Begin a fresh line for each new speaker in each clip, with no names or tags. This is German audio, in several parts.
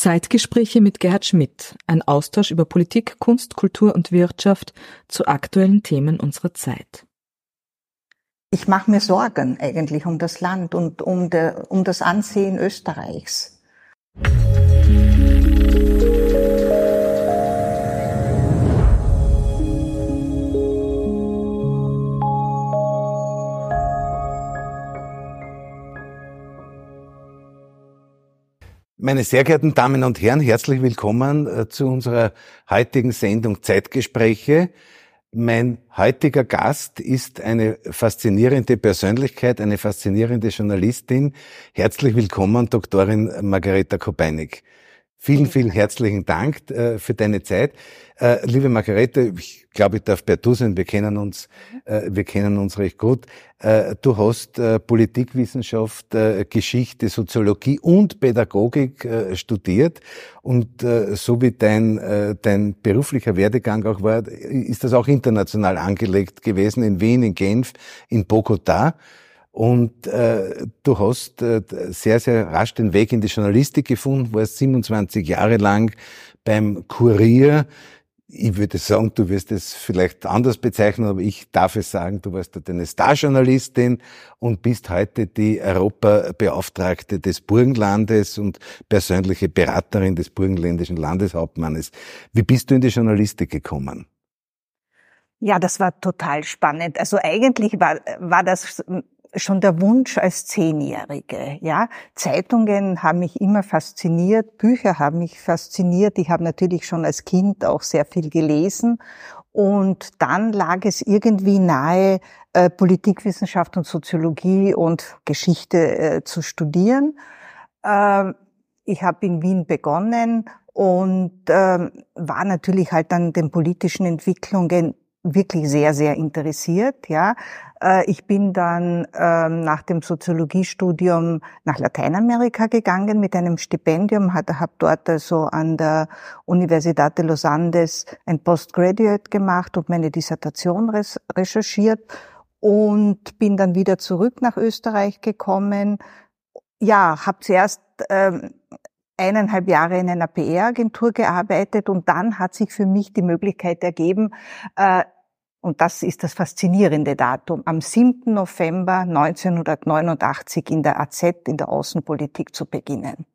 Zeitgespräche mit Gerhard Schmidt, ein Austausch über Politik, Kunst, Kultur und Wirtschaft zu aktuellen Themen unserer Zeit.
Ich mache mir Sorgen eigentlich um das Land und um, der, um das Ansehen Österreichs.
Meine sehr geehrten Damen und Herren, herzlich willkommen äh, zu unserer heutigen Sendung Zeitgespräche. Mein heutiger Gast ist eine faszinierende Persönlichkeit, eine faszinierende Journalistin. Herzlich willkommen, Doktorin Margareta Kopeinig. Vielen, vielen herzlichen Dank äh, für deine Zeit. Äh, liebe Margarete, ich glaube, ich darf bei du sein, wir kennen uns, äh, wir kennen uns recht gut. Du hast Politikwissenschaft, Geschichte, Soziologie und Pädagogik studiert und so wie dein, dein beruflicher Werdegang auch war, ist das auch international angelegt gewesen, in Wien, in Genf, in Bogotá. Und äh, du hast äh, sehr, sehr rasch den Weg in die Journalistik gefunden, warst 27 Jahre lang beim Kurier. Ich würde sagen, du wirst es vielleicht anders bezeichnen, aber ich darf es sagen, du warst dort eine Starjournalistin und bist heute die Europabeauftragte des Burgenlandes und persönliche Beraterin des burgenländischen Landeshauptmannes. Wie bist du in die Journalistik gekommen?
Ja, das war total spannend. Also eigentlich war, war das schon der Wunsch als Zehnjährige, ja. Zeitungen haben mich immer fasziniert, Bücher haben mich fasziniert. Ich habe natürlich schon als Kind auch sehr viel gelesen. Und dann lag es irgendwie nahe, äh, Politikwissenschaft und Soziologie und Geschichte äh, zu studieren. Äh, ich habe in Wien begonnen und äh, war natürlich halt an den politischen Entwicklungen wirklich sehr, sehr interessiert, ja. Äh, ich bin dann ähm, nach dem Soziologiestudium nach Lateinamerika gegangen mit einem Stipendium, habe dort also an der Universidad de los Andes ein Postgraduate gemacht und meine Dissertation recherchiert und bin dann wieder zurück nach Österreich gekommen. Ja, habe zuerst ähm, eineinhalb Jahre in einer PR-Agentur gearbeitet und dann hat sich für mich die Möglichkeit ergeben, äh, und das ist das faszinierende Datum, am 7. November 1989 in der AZ, in der Außenpolitik zu beginnen.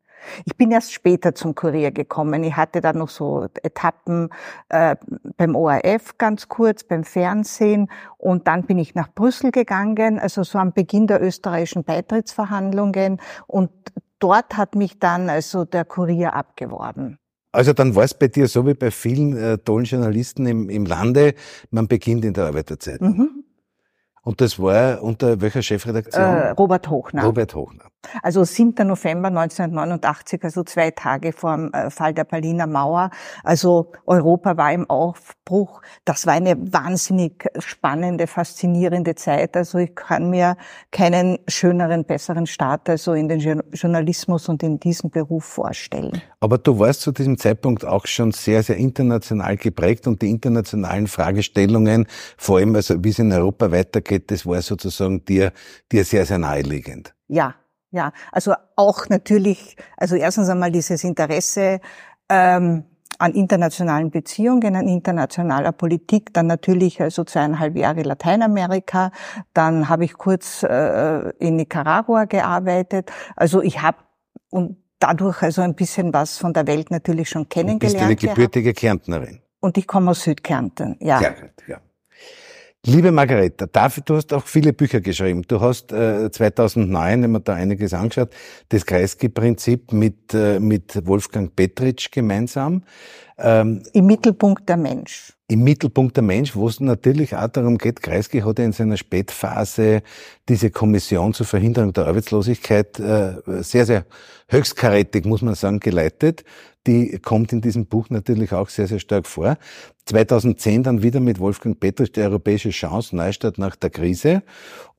Ich bin erst später zum Kurier gekommen. Ich hatte da noch so Etappen äh, beim ORF ganz kurz, beim Fernsehen und dann bin ich nach Brüssel gegangen, also so am Beginn der österreichischen Beitrittsverhandlungen und dort hat mich dann also der Kurier abgeworben.
Also dann war es bei dir so wie bei vielen äh, tollen Journalisten im, im Lande, man beginnt in der Arbeiterzeit. Mhm. Und das war unter welcher Chefredaktion? Äh,
Robert Hochner.
Robert Hochner.
Also 7. November 1989, also zwei Tage vor dem äh, Fall der Berliner Mauer. Also Europa war im Aufbruch. Das war eine wahnsinnig spannende, faszinierende Zeit. Also ich kann mir keinen schöneren, besseren Start also in den Journalismus und in diesen Beruf vorstellen.
Aber du warst zu diesem Zeitpunkt auch schon sehr, sehr international geprägt und die internationalen Fragestellungen, vor allem also wie es in Europa weitergeht, das war sozusagen dir, dir sehr, sehr naheliegend.
Ja, ja. Also auch natürlich, also erstens einmal dieses Interesse, ähm, an internationalen Beziehungen, an internationaler Politik, dann natürlich also zweieinhalb Jahre Lateinamerika, dann habe ich kurz äh, in Nicaragua gearbeitet. Also ich habe und dadurch also ein bisschen was von der Welt natürlich schon kennengelernt.
bist du eine gebürtige Kärntnerin?
Und ich komme aus Südkärnten, ja.
Gut, ja. Liebe Margareta, dafür, du hast auch viele Bücher geschrieben. Du hast äh, 2009, wenn man da einiges angeschaut, das Kreisky-Prinzip mit, äh, mit Wolfgang Petritsch gemeinsam.
Ähm, Im Mittelpunkt der Mensch.
Im Mittelpunkt der Mensch, wo es natürlich auch darum geht, Kreisky hat ja in seiner Spätphase diese Kommission zur Verhinderung der Arbeitslosigkeit äh, sehr, sehr höchstkarätig, muss man sagen, geleitet die kommt in diesem Buch natürlich auch sehr, sehr stark vor. 2010 dann wieder mit Wolfgang Petrus die europäische Chance, Neustadt nach der Krise.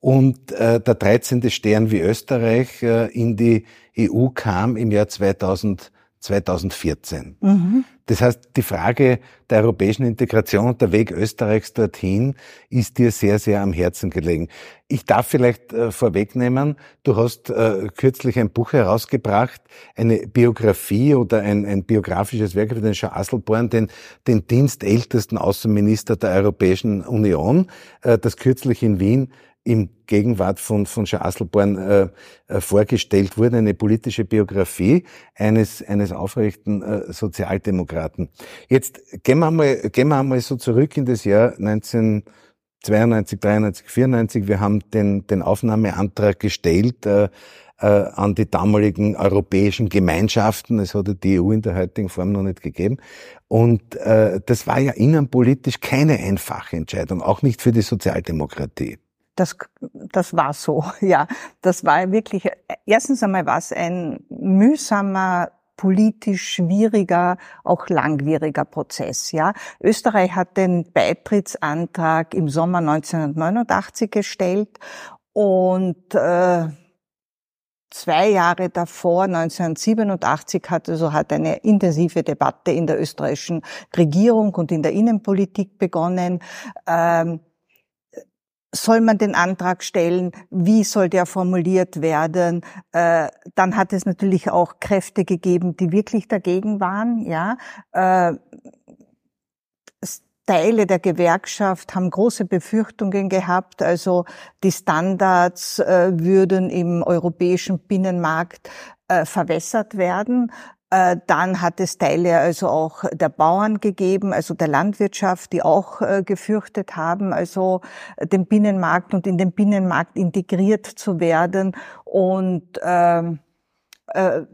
Und äh, der 13. Stern wie Österreich äh, in die EU kam im Jahr 2012. 2014. Mhm. Das heißt, die Frage der europäischen Integration und der Weg Österreichs dorthin ist dir sehr, sehr am Herzen gelegen. Ich darf vielleicht äh, vorwegnehmen, du hast äh, kürzlich ein Buch herausgebracht, eine Biografie oder ein, ein biografisches Werk über den Jean Asselborn, den, den dienstältesten Außenminister der Europäischen Union, äh, das kürzlich in Wien im Gegenwart von, von Jean Asselborn äh, äh, vorgestellt wurde, eine politische Biografie eines, eines aufrechten äh, Sozialdemokraten. Jetzt gehen wir, einmal, gehen wir einmal so zurück in das Jahr 1992, 93, 94. Wir haben den, den Aufnahmeantrag gestellt äh, äh, an die damaligen europäischen Gemeinschaften. Es hatte die EU in der heutigen Form noch nicht gegeben. Und äh, das war ja innenpolitisch keine einfache Entscheidung, auch nicht für die Sozialdemokratie.
Das, das war so, ja. Das war wirklich, erstens einmal war es ein mühsamer, politisch schwieriger, auch langwieriger Prozess, ja. Österreich hat den Beitrittsantrag im Sommer 1989 gestellt und, äh, zwei Jahre davor, 1987, hat also hat eine intensive Debatte in der österreichischen Regierung und in der Innenpolitik begonnen. Ähm, soll man den Antrag stellen? Wie soll der formuliert werden? Äh, dann hat es natürlich auch Kräfte gegeben, die wirklich dagegen waren. Ja, äh, Teile der Gewerkschaft haben große Befürchtungen gehabt. Also die Standards äh, würden im europäischen Binnenmarkt verwässert werden. Äh, dann hat es Teile also auch der Bauern gegeben, also der Landwirtschaft, die auch äh, gefürchtet haben, also den Binnenmarkt und in den Binnenmarkt integriert zu werden und äh, äh,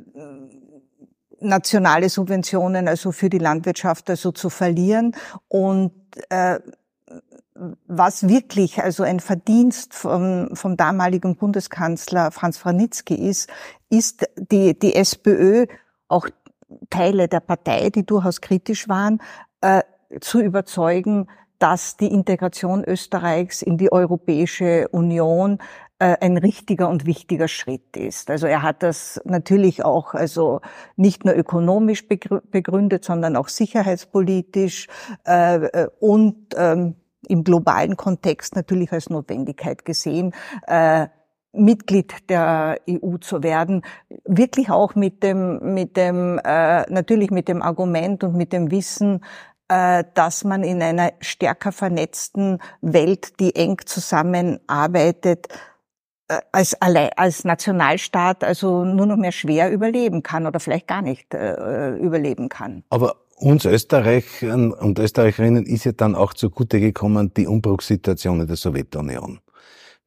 nationale Subventionen also für die Landwirtschaft also zu verlieren. Und äh, was wirklich also ein Verdienst vom, vom damaligen Bundeskanzler Franz Franitzky ist, ist die, die SPÖ auch Teile der Partei, die durchaus kritisch waren, äh, zu überzeugen, dass die Integration Österreichs in die Europäische Union äh, ein richtiger und wichtiger Schritt ist. Also er hat das natürlich auch also nicht nur ökonomisch begründet, sondern auch sicherheitspolitisch äh, und ähm, im globalen Kontext natürlich als Notwendigkeit gesehen. Mitglied der EU zu werden, wirklich auch mit dem, mit dem, äh, natürlich mit dem Argument und mit dem Wissen, äh, dass man in einer stärker vernetzten Welt, die eng zusammenarbeitet, äh, als, als Nationalstaat also nur noch mehr schwer überleben kann oder vielleicht gar nicht äh, überleben kann.
Aber uns Österreichern und Österreicherinnen ist ja dann auch zugute gekommen die Umbruchssituation in der Sowjetunion.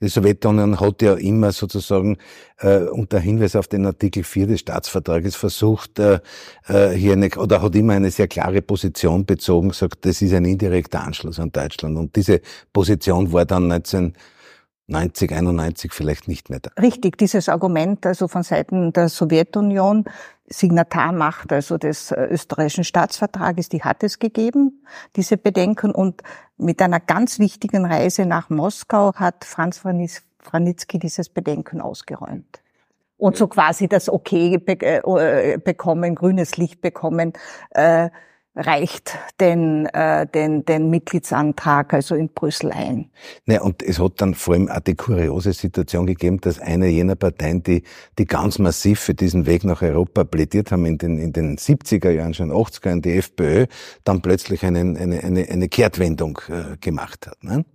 Die Sowjetunion hat ja immer sozusagen äh, unter Hinweis auf den Artikel 4 des Staatsvertrages versucht, äh, äh, hier eine, oder hat immer eine sehr klare Position bezogen, sagt, das ist ein indirekter Anschluss an Deutschland. Und diese Position war dann 1990, 91 vielleicht nicht mehr da.
Richtig, dieses Argument also von Seiten der Sowjetunion Signatarmacht, also des äh, österreichischen Staatsvertrages, die hat es gegeben, diese Bedenken. Und mit einer ganz wichtigen Reise nach Moskau hat Franz Franitzky dieses Bedenken ausgeräumt. Und so quasi das Okay äh, bekommen, grünes Licht bekommen, äh, reicht den, äh, den, den Mitgliedsantrag also in Brüssel ein.
Ja, und es hat dann vor allem auch die kuriose Situation gegeben, dass eine jener Parteien, die, die ganz massiv für diesen Weg nach Europa plädiert haben in den, in den 70er Jahren, schon 80er Jahren, die FPÖ, dann plötzlich einen, eine, eine, eine Kehrtwendung äh, gemacht hat. Ne?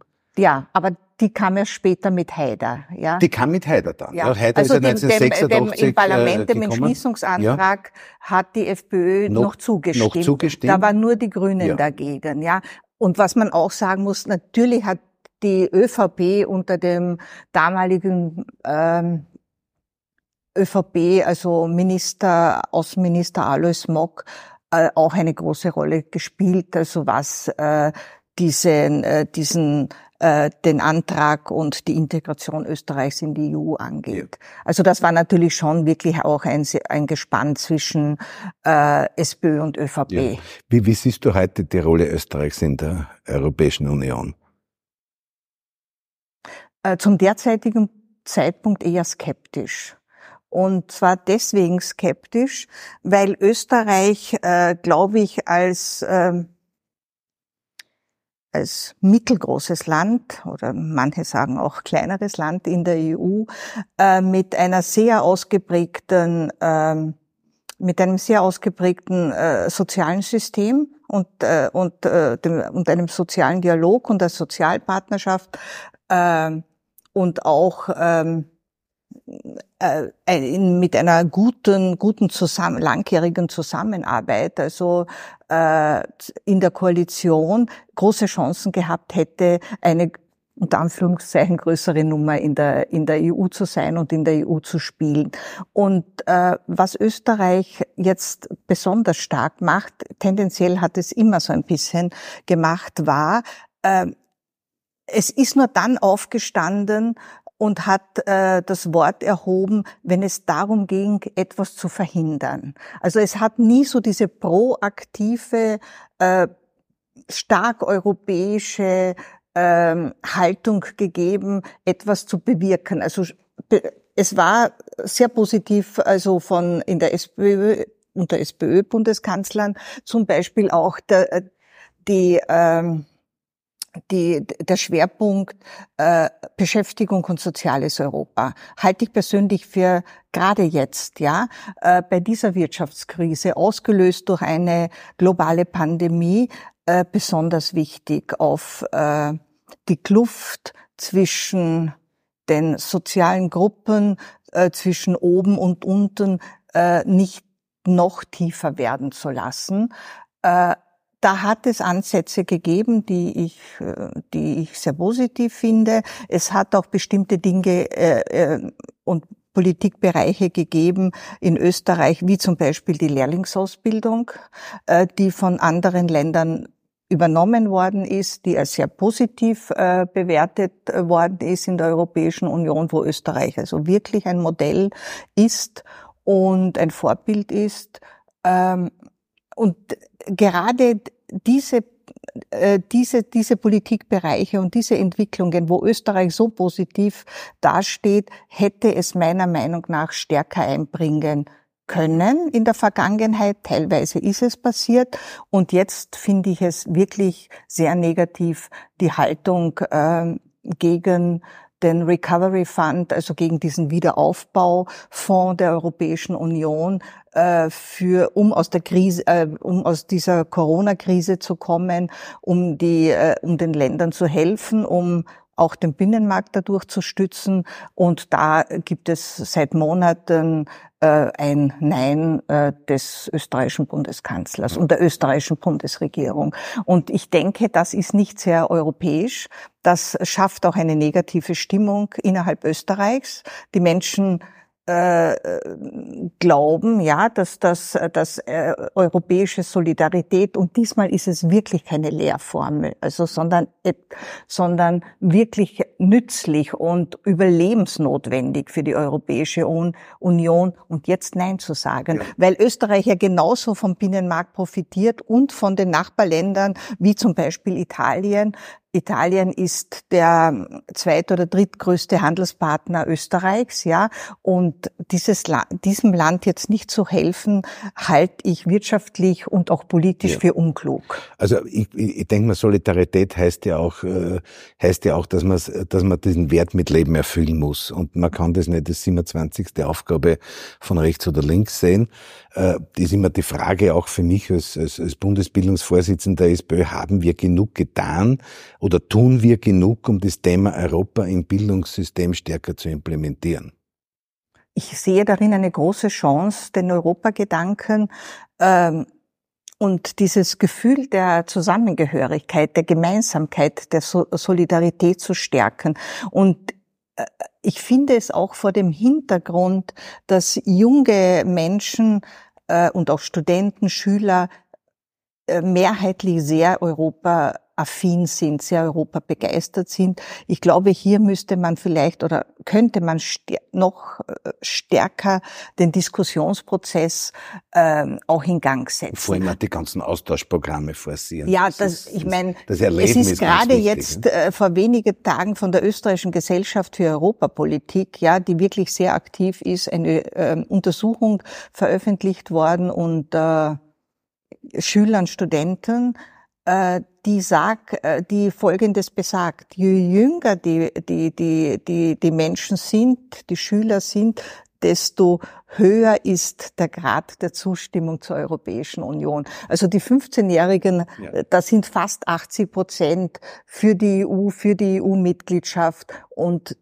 Ja, aber die kam ja später mit Haider. Ja?
Die kam mit Haider dann.
Ja. Haider also ist ja 1986 dem, im Parlament, dem Entschließungsantrag ja. hat die FPÖ noch, noch, zugestimmt. noch, zugestimmt. Da waren nur die Grünen ja. dagegen. Ja. Und was man auch sagen muss, natürlich hat die ÖVP unter dem damaligen ähm, ÖVP, also Minister, Außenminister Alois Mock, äh, auch eine große Rolle gespielt, also was äh, diesen, äh, diesen äh, den Antrag und die Integration Österreichs in die EU angeht. Ja. Also das war natürlich schon wirklich auch ein, ein Gespann zwischen äh, SPÖ und ÖVP. Ja.
Wie, wie siehst du heute die Rolle Österreichs in der Europäischen Union?
Äh, zum derzeitigen Zeitpunkt eher skeptisch. Und zwar deswegen skeptisch, weil Österreich, äh, glaube ich, als äh, als mittelgroßes Land oder manche sagen auch kleineres Land in der EU äh, mit einer sehr ausgeprägten äh, mit einem sehr ausgeprägten äh, sozialen System und äh, und äh, dem, und einem sozialen Dialog und der Sozialpartnerschaft äh, und auch ähm, äh, mit einer guten, guten zusammen, langjährigen Zusammenarbeit, also äh, in der Koalition große Chancen gehabt hätte, eine unter Anführungszeichen größere Nummer in der, in der EU zu sein und in der EU zu spielen. Und äh, was Österreich jetzt besonders stark macht, tendenziell hat es immer so ein bisschen gemacht, war, äh, es ist nur dann aufgestanden, und hat äh, das Wort erhoben, wenn es darum ging, etwas zu verhindern. Also es hat nie so diese proaktive, äh, stark europäische äh, Haltung gegeben, etwas zu bewirken. Also es war sehr positiv, also von in der SPÖ unter SPÖ-Bundeskanzlern zum Beispiel auch der, die ähm, die, der Schwerpunkt äh, Beschäftigung und soziales Europa halte ich persönlich für gerade jetzt, ja, äh, bei dieser Wirtschaftskrise, ausgelöst durch eine globale Pandemie, äh, besonders wichtig, auf äh, die Kluft zwischen den sozialen Gruppen, äh, zwischen oben und unten äh, nicht noch tiefer werden zu lassen. Äh, da hat es Ansätze gegeben, die ich, äh, die ich sehr positiv finde. Es hat auch bestimmte Dinge äh, äh, und Politikbereiche gegeben in Österreich, wie zum Beispiel die Lehrlingsausbildung, äh, die von anderen Ländern übernommen worden ist, die als sehr positiv bewertet worden ist in der Europäischen Union, wo Österreich also wirklich ein Modell ist und ein Vorbild ist. Ähm, und gerade diese äh, diese, diese Politikbereiche und diese Entwicklungen, wo Österreich so positiv dasteht, hätte es meiner Meinung nach stärker einbringen können in der Vergangenheit. Teilweise ist es passiert. Und jetzt finde ich es wirklich sehr negativ, die Haltung äh, gegen den Recovery Fund, also gegen diesen Wiederaufbaufonds der Europäischen Union, äh, für, um aus der Krise, äh, um aus dieser Corona-Krise zu kommen, um die, äh, um den Ländern zu helfen, um auch den Binnenmarkt dadurch zu stützen. Und da gibt es seit Monaten äh, ein Nein äh, des österreichischen Bundeskanzlers und der österreichischen Bundesregierung. Und ich denke, das ist nicht sehr europäisch. Das schafft auch eine negative Stimmung innerhalb Österreichs. Die Menschen äh, glauben, ja, dass das dass, äh, europäische Solidarität und diesmal ist es wirklich keine Lehrformel, also sondern sondern wirklich nützlich und überlebensnotwendig für die Europäische Union und jetzt Nein zu sagen, ja. weil Österreich ja genauso vom Binnenmarkt profitiert und von den Nachbarländern wie zum Beispiel Italien, Italien ist der zweit- oder drittgrößte Handelspartner Österreichs, ja. Und dieses La diesem Land jetzt nicht zu helfen, halte ich wirtschaftlich und auch politisch ja. für unklug.
Also ich, ich denke mal, Solidarität heißt ja auch, äh, heißt ja auch, dass man, dass man diesen Wert mit Leben erfüllen muss. Und man kann das nicht als 27. Aufgabe von rechts oder links sehen. Äh, das ist immer die Frage auch für mich als, als, als Bundesbildungsvorsitzender der SPÖ, haben wir genug getan? Oder tun wir genug, um das Thema Europa im Bildungssystem stärker zu implementieren?
Ich sehe darin eine große Chance, den Europagedanken ähm, und dieses Gefühl der Zusammengehörigkeit, der Gemeinsamkeit, der so Solidarität zu stärken. Und äh, ich finde es auch vor dem Hintergrund, dass junge Menschen äh, und auch Studenten, Schüler äh, mehrheitlich sehr Europa affin sind, sehr Europa begeistert sind. Ich glaube, hier müsste man vielleicht oder könnte man noch äh, stärker den Diskussionsprozess ähm, auch in Gang setzen.
Vor allem die ganzen Austauschprogramme forcieren.
Ja, das, das ist, ich meine, es ist, ist gerade jetzt äh, vor wenigen Tagen von der österreichischen Gesellschaft für Europapolitik, ja, die wirklich sehr aktiv ist, eine äh, Untersuchung veröffentlicht worden und äh, Schülern, Studenten, die sagt, äh, die Folgendes besagt. Je jünger die, die, die, die, die Menschen sind, die Schüler sind, desto höher ist der Grad der Zustimmung zur Europäischen Union. Also die 15-Jährigen, ja. da sind fast 80 Prozent für die EU, für die EU-Mitgliedschaft und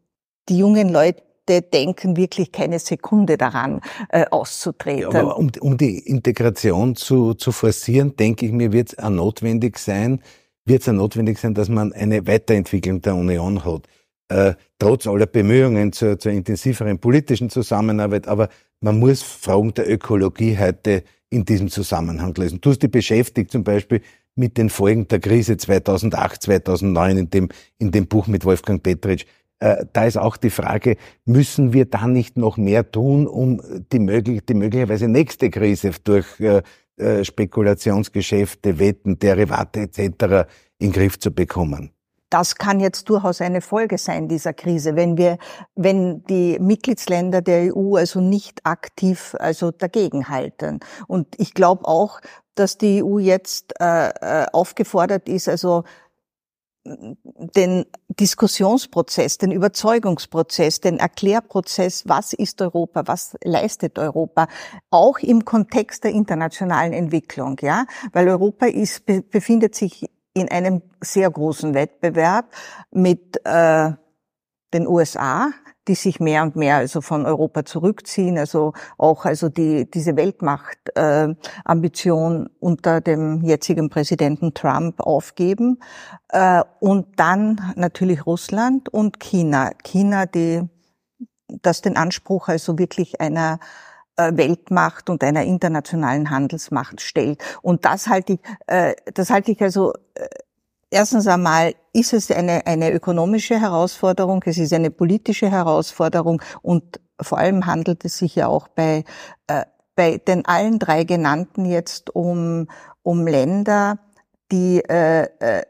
die jungen Leute denken wirklich keine Sekunde daran, äh, auszutreten.
Ja, aber um, um die Integration zu, zu forcieren, denke ich mir, wird es auch notwendig sein, wird es auch notwendig sein, dass man eine Weiterentwicklung der Union hat. Äh, trotz aller Bemühungen zur, zur intensiveren politischen Zusammenarbeit, aber man muss Fragen der Ökologie heute in diesem Zusammenhang lesen. Du hast dich beschäftigt zum Beispiel mit den Folgen der Krise 2008, 2009 in dem, in dem Buch mit Wolfgang Petritsch. Äh, da ist auch die Frage, müssen wir da nicht noch mehr tun, um die, möglich, die möglicherweise nächste Krise durch äh, äh, Spekulationsgeschäfte, Wetten, Derivate etc. in den Griff zu bekommen?
Das kann jetzt durchaus eine Folge sein dieser Krise, wenn wir, wenn die Mitgliedsländer der EU also nicht aktiv also dagegenhalten. Und ich glaube auch, dass die EU jetzt äh, aufgefordert ist, also den Diskussionsprozess, den Überzeugungsprozess, den Erklärprozess, was ist Europa, was leistet Europa, auch im Kontext der internationalen Entwicklung, ja, weil Europa ist, befindet sich in einem sehr großen Wettbewerb mit äh, den USA, die sich mehr und mehr also von Europa zurückziehen, also auch also die diese Weltmachtambition äh, unter dem jetzigen Präsidenten Trump aufgeben äh, und dann natürlich Russland und China. China, die das den Anspruch also wirklich einer äh, Weltmacht und einer internationalen Handelsmacht stellt. Und das halte ich, äh, das halte ich also äh, Erstens einmal ist es eine, eine ökonomische Herausforderung, es ist eine politische Herausforderung und vor allem handelt es sich ja auch bei, äh, bei den allen drei genannten jetzt um, um Länder, die äh, äh,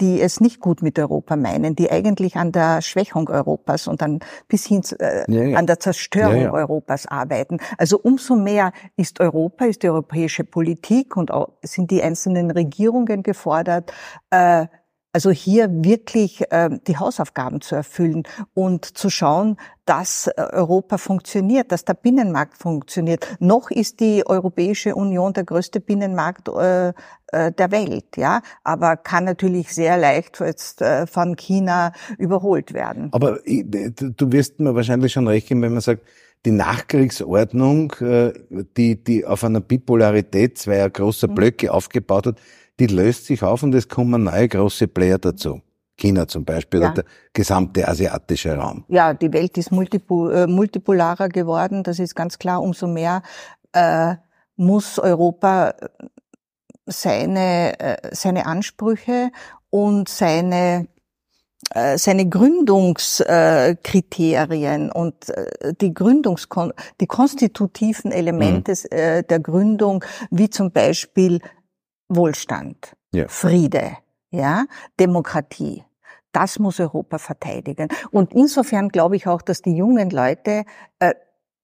die es nicht gut mit Europa meinen, die eigentlich an der Schwächung Europas und dann bis hin äh, ja, ja. an der Zerstörung ja, Europas arbeiten. Also umso mehr ist Europa, ist die europäische Politik und auch sind die einzelnen Regierungen gefordert, äh, also hier wirklich äh, die Hausaufgaben zu erfüllen und zu schauen, dass äh, Europa funktioniert, dass der Binnenmarkt funktioniert. Noch ist die Europäische Union der größte Binnenmarkt äh, äh, der Welt, ja, aber kann natürlich sehr leicht jetzt äh, von China überholt werden.
Aber du wirst mir wahrscheinlich schon recht geben, wenn man sagt, die Nachkriegsordnung, äh, die, die auf einer Bipolarität zweier großer mhm. Blöcke aufgebaut hat, die löst sich auf und es kommen neue große Player dazu. China zum Beispiel ja. oder der gesamte asiatische Raum.
Ja, die Welt ist äh, multipolarer geworden, das ist ganz klar. Umso mehr äh, muss Europa äh, seine, äh, seine Ansprüche und seine äh, seine Gründungskriterien und die Gründungs die konstitutiven Elemente mhm. der Gründung, wie zum Beispiel Wohlstand, ja. Friede, ja, Demokratie. Das muss Europa verteidigen. Und insofern glaube ich auch, dass die jungen Leute äh,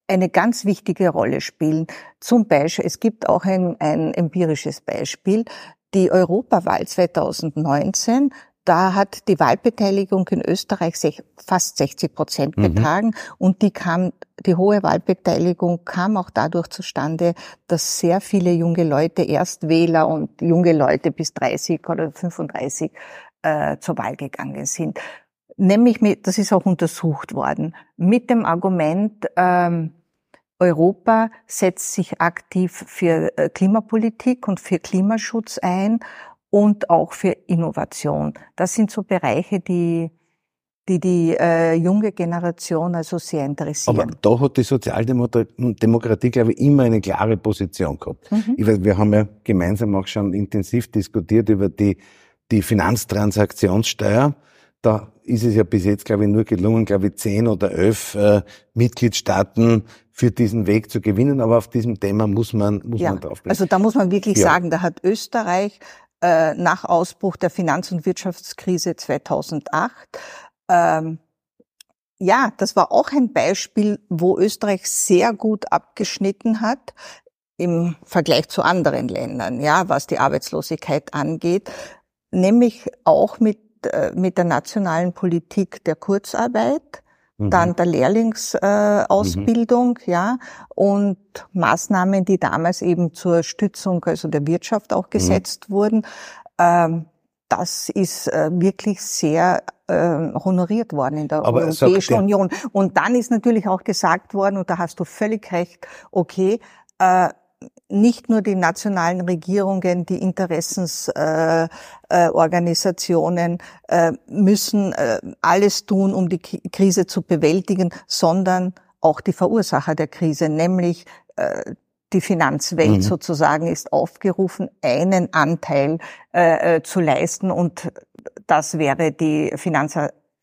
eine ganz wichtige Rolle spielen. Zum Beispiel, es gibt auch ein, ein empirisches Beispiel. Die Europawahl 2019 da hat die Wahlbeteiligung in Österreich fast 60 Prozent mhm. betragen mhm. und die kam, die hohe Wahlbeteiligung kam auch dadurch zustande, dass sehr viele junge Leute, Erstwähler und junge Leute bis 30 oder 35 äh, zur Wahl gegangen sind. Nämlich mit, das ist auch untersucht worden, mit dem Argument, ähm, Europa setzt sich aktiv für äh, Klimapolitik und für Klimaschutz ein und auch für Innovation. Das sind so Bereiche, die die die äh, junge Generation also sehr interessieren.
Aber da hat die Sozialdemokratie, glaube ich, immer eine klare Position gehabt. Mhm. Ich weiß, wir haben ja gemeinsam auch schon intensiv diskutiert über die die Finanztransaktionssteuer. Da ist es ja bis jetzt, glaube ich, nur gelungen, glaube ich, zehn oder elf äh, Mitgliedstaaten für diesen Weg zu gewinnen. Aber auf diesem Thema muss man, muss
ja,
man draufbleiben.
Also da muss man wirklich ja. sagen, da hat Österreich äh, nach Ausbruch der Finanz- und Wirtschaftskrise 2008 ähm, ja, das war auch ein Beispiel, wo Österreich sehr gut abgeschnitten hat im Vergleich zu anderen Ländern, ja, was die Arbeitslosigkeit angeht, nämlich auch mit, äh, mit der nationalen Politik der Kurzarbeit, mhm. dann der Lehrlingsausbildung, äh, mhm. ja, und Maßnahmen, die damals eben zur Stützung also der Wirtschaft auch mhm. gesetzt mhm. wurden. Ähm, das ist äh, wirklich sehr äh, honoriert worden in der Aber Europäischen Union. Und dann ist natürlich auch gesagt worden, und da hast du völlig recht, okay, äh, nicht nur die nationalen Regierungen, die Interessensorganisationen äh, äh, müssen äh, alles tun, um die Krise zu bewältigen, sondern auch die Verursacher der Krise, nämlich äh, die Finanzwelt mhm. sozusagen ist aufgerufen, einen Anteil äh, äh, zu leisten und das wäre die Finanz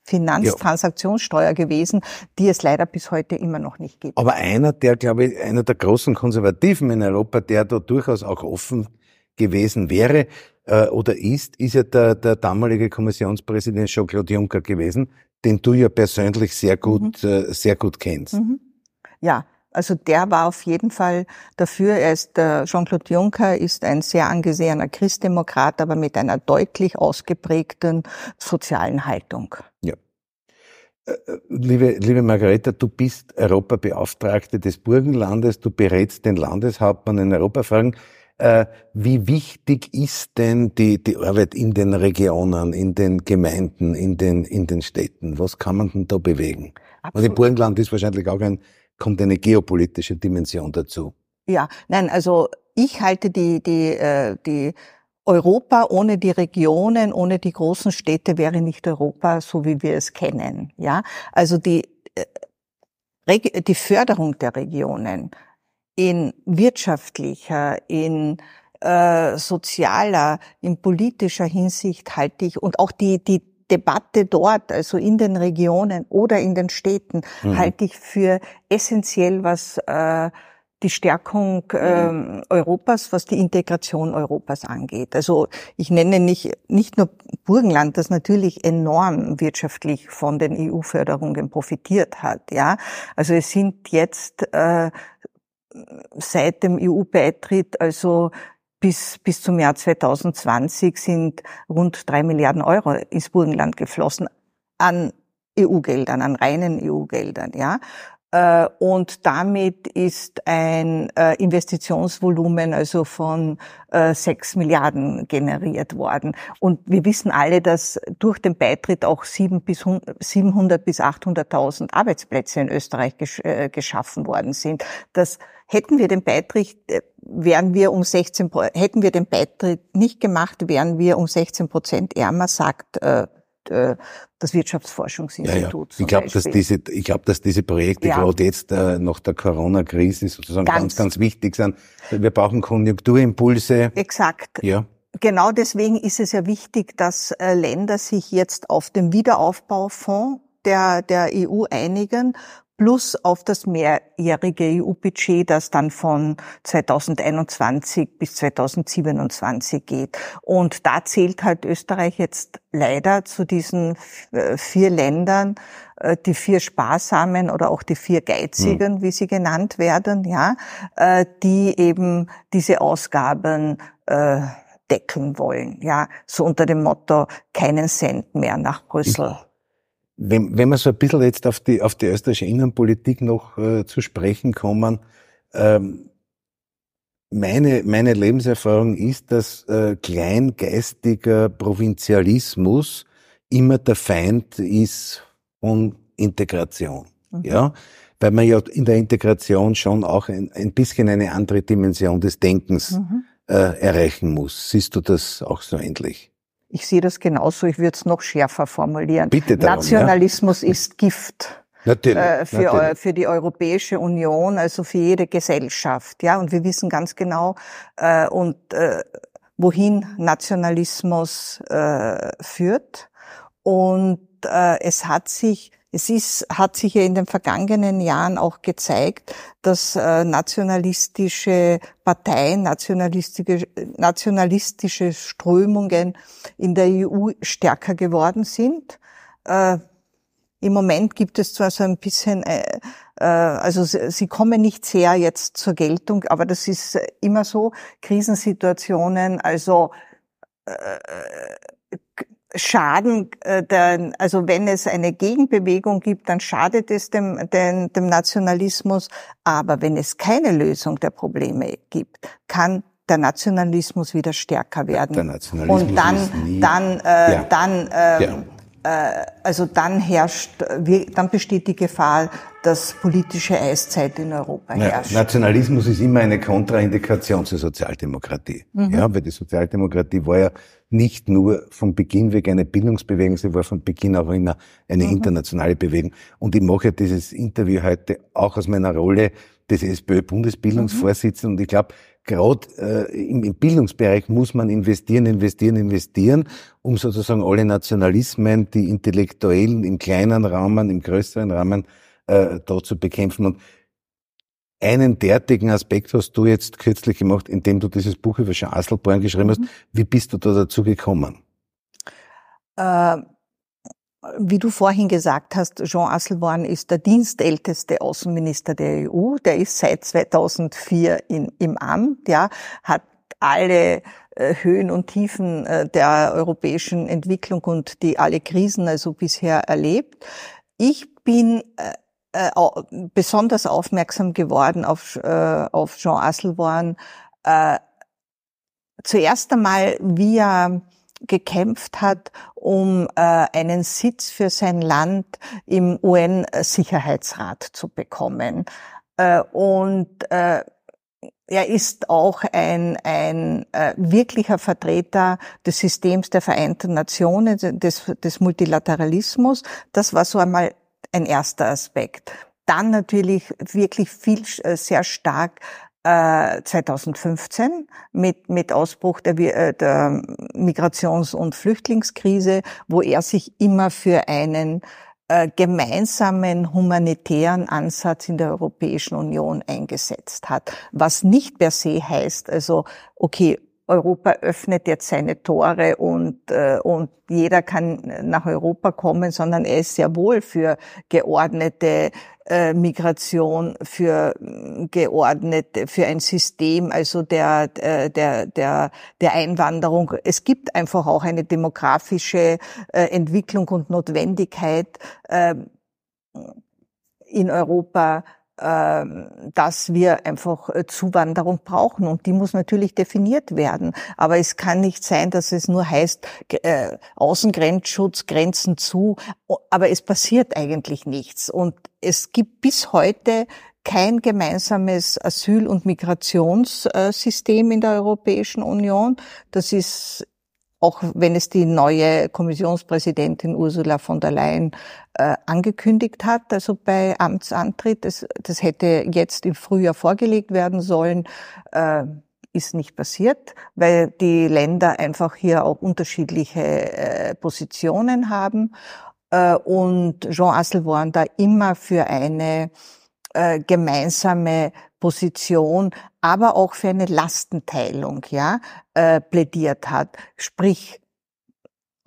Finanztransaktionssteuer gewesen, die es leider bis heute immer noch nicht gibt.
Aber einer, der, glaube ich, einer der großen Konservativen in Europa, der da durchaus auch offen gewesen wäre äh, oder ist, ist ja der, der damalige Kommissionspräsident Jean-Claude Juncker gewesen, den du ja persönlich sehr gut, mhm. äh, sehr gut kennst. Mhm.
Ja, also der war auf jeden Fall dafür. Er ist, der Jean-Claude Juncker ist ein sehr angesehener Christdemokrat, aber mit einer deutlich ausgeprägten sozialen Haltung.
Liebe, liebe Margareta, du bist Europabeauftragte des Burgenlandes, du berätst den Landeshauptmann in Europafragen. Äh, wie wichtig ist denn die, die Arbeit in den Regionen, in den Gemeinden, in den, in den Städten? Was kann man denn da bewegen? Absolut. Also Burgenland ist wahrscheinlich auch ein kommt eine geopolitische Dimension dazu.
Ja, nein, also ich halte die, die, äh, die Europa ohne die Regionen, ohne die großen Städte wäre nicht Europa, so wie wir es kennen. Ja, also die, äh, die Förderung der Regionen in wirtschaftlicher, in äh, sozialer, in politischer Hinsicht halte ich und auch die, die Debatte dort, also in den Regionen oder in den Städten, mhm. halte ich für essentiell, was äh, die Stärkung äh, Europas, was die Integration Europas angeht. Also ich nenne nicht, nicht nur Burgenland, das natürlich enorm wirtschaftlich von den EU-Förderungen profitiert hat. Ja, Also es sind jetzt äh, seit dem EU-Beitritt also bis, bis zum Jahr 2020 sind rund drei Milliarden Euro ins Burgenland geflossen an EU-Geldern, an reinen EU-Geldern, ja. Äh, und damit ist ein äh, Investitionsvolumen also von äh, sechs Milliarden generiert worden. Und wir wissen alle, dass durch den Beitritt auch sieben bis 700 bis 800.000 Arbeitsplätze in Österreich geschaffen worden sind. Das hätten wir den Beitritt, wären wir um 16, hätten wir den Beitritt nicht gemacht, wären wir um 16 Prozent ärmer, sagt äh, das Wirtschaftsforschungsinstitut.
Ja, ja. Ich glaube, dass diese, ich glaube, dass diese Projekte ja. gerade jetzt äh, nach der Corona-Krise sozusagen ganz, ganz, ganz wichtig sind. Wir brauchen Konjunkturimpulse.
Exakt. Ja. Genau deswegen ist es ja wichtig, dass äh, Länder sich jetzt auf den Wiederaufbaufonds der, der EU einigen, plus auf das mehrjährige EU-Budget, das dann von 2021 bis 2027 geht. Und da zählt halt Österreich jetzt leider zu diesen äh, vier Ländern, äh, die vier Sparsamen oder auch die vier Geizigen, mhm. wie sie genannt werden, ja, äh, die eben diese Ausgaben decken wollen, ja, so unter dem Motto keinen Cent mehr nach Brüssel.
Wenn, wenn wir so ein bisschen jetzt auf die, auf die österreichische Innenpolitik noch äh, zu sprechen kommen, ähm, meine, meine Lebenserfahrung ist, dass äh, kleingeistiger Provinzialismus immer der Feind ist von Integration. Mhm. Ja, weil man ja in der Integration schon auch ein, ein bisschen eine andere Dimension des Denkens mhm. äh, erreichen muss. Siehst du das auch so ähnlich?
Ich sehe das genauso, ich würde es noch schärfer formulieren.
Bitte darum,
Nationalismus
ja.
ist Gift.
Natürlich,
äh, für, natürlich. für die Europäische Union, also für jede Gesellschaft. Ja, und wir wissen ganz genau, äh, und äh, wohin Nationalismus äh, führt. Und äh, es hat sich es ist, hat sich ja in den vergangenen Jahren auch gezeigt, dass äh, nationalistische Parteien, nationalistische, nationalistische Strömungen in der EU stärker geworden sind. Äh, Im Moment gibt es zwar so ein bisschen, äh, äh, also sie, sie kommen nicht sehr jetzt zur Geltung, aber das ist immer so, Krisensituationen, also schaden, äh, der, also wenn es eine Gegenbewegung gibt, dann schadet es dem, dem, dem Nationalismus. Aber wenn es keine Lösung der Probleme gibt, kann der Nationalismus wieder stärker werden. Der Nationalismus Und dann, dann, äh, ja. dann, äh, ja. äh, also dann herrscht, dann besteht die Gefahr, dass politische Eiszeit in Europa herrscht.
Ja, Nationalismus ist immer eine Kontraindikation zur Sozialdemokratie. Mhm. Ja, weil die Sozialdemokratie war ja nicht nur von Beginn weg eine Bildungsbewegung, sie war von Beginn auch immer eine mhm. internationale Bewegung. Und ich mache dieses Interview heute auch aus meiner Rolle des SPÖ-Bundesbildungsvorsitzenden. Mhm. Und ich glaube, gerade äh, im, im, Bildungsbereich muss man investieren, investieren, investieren, um sozusagen alle Nationalismen, die Intellektuellen im kleinen Rahmen, im größeren Rahmen äh, da zu bekämpfen. Und einen derartigen Aspekt hast du jetzt kürzlich gemacht, indem du dieses Buch über Jean Asselborn geschrieben hast. Mhm. Wie bist du da dazu gekommen?
Äh, wie du vorhin gesagt hast, Jean Asselborn ist der dienstälteste Außenminister der EU. Der ist seit 2004 in, im Amt, ja, hat alle äh, Höhen und Tiefen äh, der europäischen Entwicklung und die alle Krisen also bisher erlebt. Ich bin äh, besonders aufmerksam geworden auf, äh, auf Jean Asselborn. Äh, zuerst einmal, wie er gekämpft hat, um äh, einen Sitz für sein Land im UN-Sicherheitsrat zu bekommen. Äh, und äh, er ist auch ein, ein äh, wirklicher Vertreter des Systems der Vereinten Nationen, des, des Multilateralismus. Das war so einmal ein erster Aspekt. Dann natürlich wirklich viel, äh, sehr stark 2015 äh, mit, mit Ausbruch der, äh, der Migrations- und Flüchtlingskrise, wo er sich immer für einen äh, gemeinsamen humanitären Ansatz in der Europäischen Union eingesetzt hat. Was nicht per se heißt, also, okay, Europa öffnet jetzt seine Tore und, äh, und jeder kann nach Europa kommen, sondern er ist sehr wohl für geordnete äh, Migration, für geordnete, für ein System, also der, äh, der, der, der Einwanderung. Es gibt einfach auch eine demografische äh, Entwicklung und Notwendigkeit, äh, in Europa dass wir einfach äh, Zuwanderung brauchen und die muss natürlich definiert werden. Aber es kann nicht sein, dass es nur heißt äh, Außengrenzschutz, Grenzen zu, aber es passiert eigentlich nichts. Und es gibt bis heute kein gemeinsames Asyl- und Migrationssystem in der Europäischen Union. Das ist auch wenn es die neue Kommissionspräsidentin Ursula von der Leyen äh, angekündigt hat, also bei Amtsantritt, das, das hätte jetzt im Frühjahr vorgelegt werden sollen, äh, ist nicht passiert, weil die Länder einfach hier auch unterschiedliche äh, Positionen haben. Äh, und Jean Asselborn da immer für eine äh, gemeinsame Position, aber auch für eine Lastenteilung, ja, äh, plädiert hat. Sprich,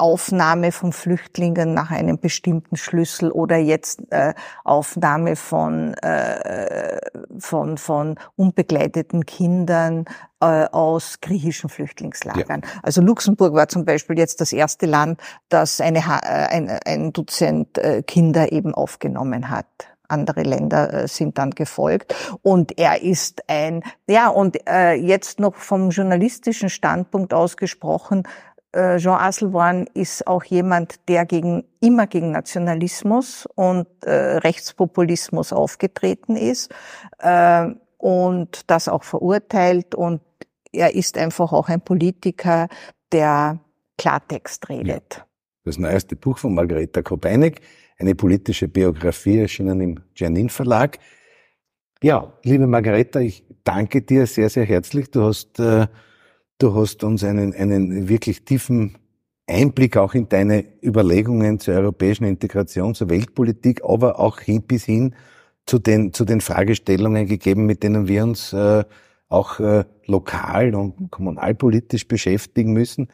Aufnahme von Flüchtlingen nach einem bestimmten Schlüssel oder jetzt äh, Aufnahme von, äh, von, von unbegleiteten Kindern äh, aus griechischen Flüchtlingslagern. Ja. Also Luxemburg war zum Beispiel jetzt das erste Land, das eine, äh, ein, ein Dutzend äh, Kinder eben aufgenommen hat andere Länder äh, sind dann gefolgt. Und er ist ein, ja, und äh, jetzt noch vom journalistischen Standpunkt ausgesprochen, äh, Jean Asselborn ist auch jemand, der gegen, immer gegen Nationalismus und äh, Rechtspopulismus aufgetreten ist äh, und das auch verurteilt. Und er ist einfach auch ein Politiker, der Klartext redet. Ja.
Das neueste Buch von Margareta Kopeinig eine politische Biografie erschienen im Janin Verlag. Ja, liebe Margareta, ich danke dir sehr, sehr herzlich. Du hast äh, Du hast uns einen, einen wirklich tiefen Einblick auch in deine Überlegungen zur europäischen Integration, zur Weltpolitik, aber auch hin, bis hin zu den, zu den Fragestellungen gegeben, mit denen wir uns äh, auch äh, lokal und kommunalpolitisch beschäftigen müssen.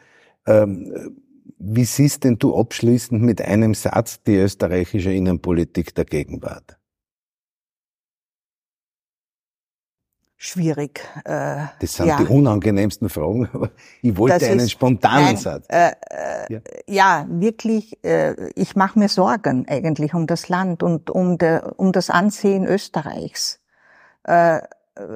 Ähm, wie siehst denn du abschließend mit einem Satz die österreichische Innenpolitik der Gegenwart?
schwierig.
Äh, das sind ja. die unangenehmsten Fragen, aber ich wollte das einen ist, spontanen nein, Satz. Äh,
äh, ja. ja. wirklich, äh, ich mache mir Sorgen eigentlich um das Land und um, der, um das Ansehen Österreichs. Äh,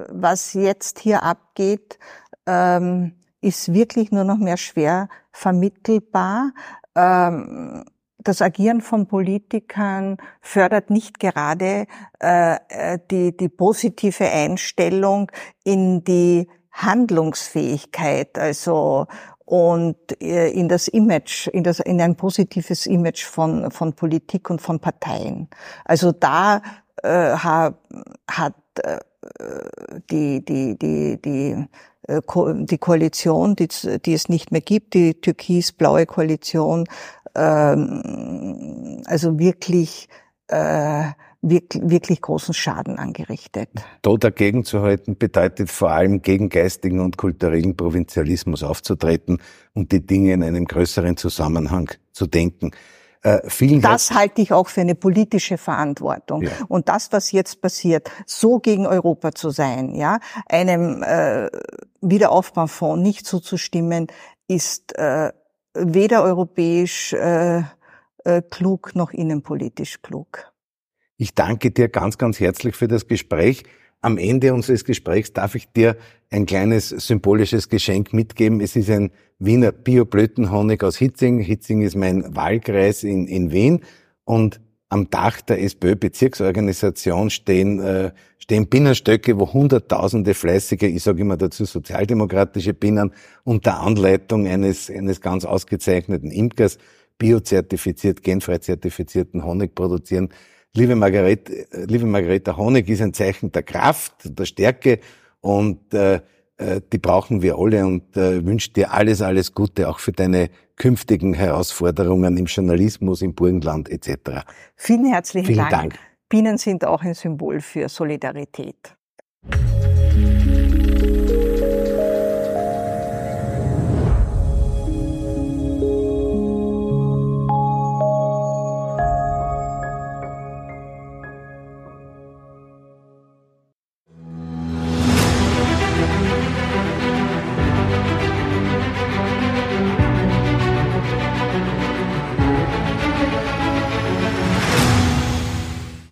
was jetzt hier abgeht, ähm, ist wirklich nur noch mehr schwer vermittelbar. Ähm, das Agieren von Politikern fördert nicht gerade äh, äh, die, die positive Einstellung in die Handlungsfähigkeit, also und äh, in das Image, in, das, in ein positives Image von, von Politik und von Parteien. Also da äh, hat, hat äh, die, die, die, die, äh, die Koalition, die, die es nicht mehr gibt, die türkis-blaue Koalition, ähm, also wirklich, äh, wirklich, wirklich großen Schaden angerichtet.
Da dagegen zu halten bedeutet vor allem gegen geistigen und kulturellen Provinzialismus aufzutreten und die Dinge in einem größeren Zusammenhang zu denken.
Äh, vielen das halte ich auch für eine politische Verantwortung. Ja. Und das, was jetzt passiert, so gegen Europa zu sein, ja, einem äh, Wiederaufbaufonds nicht zuzustimmen, ist äh, weder europäisch äh, äh, klug noch innenpolitisch klug.
Ich danke dir ganz, ganz herzlich für das Gespräch. Am Ende unseres Gesprächs darf ich dir ein kleines symbolisches Geschenk mitgeben. Es ist ein Wiener Bio-Blütenhonig aus Hitzing. Hitzing ist mein Wahlkreis in, in Wien. Und am Dach der SPÖ-Bezirksorganisation stehen, äh, stehen Binnenstöcke, wo hunderttausende fleißige, ich sage immer dazu sozialdemokratische Binnen, unter Anleitung eines, eines ganz ausgezeichneten Imkers biozertifiziert, genfrei zertifizierten Honig produzieren. Liebe Margarete, liebe Margarete, Honig ist ein Zeichen der Kraft, der Stärke und äh, äh, die brauchen wir alle und äh, wünsche dir alles, alles Gute auch für deine künftigen Herausforderungen im Journalismus, im Burgenland etc.
Vielen herzlichen Vielen Dank. Dank. Bienen sind auch ein Symbol für Solidarität.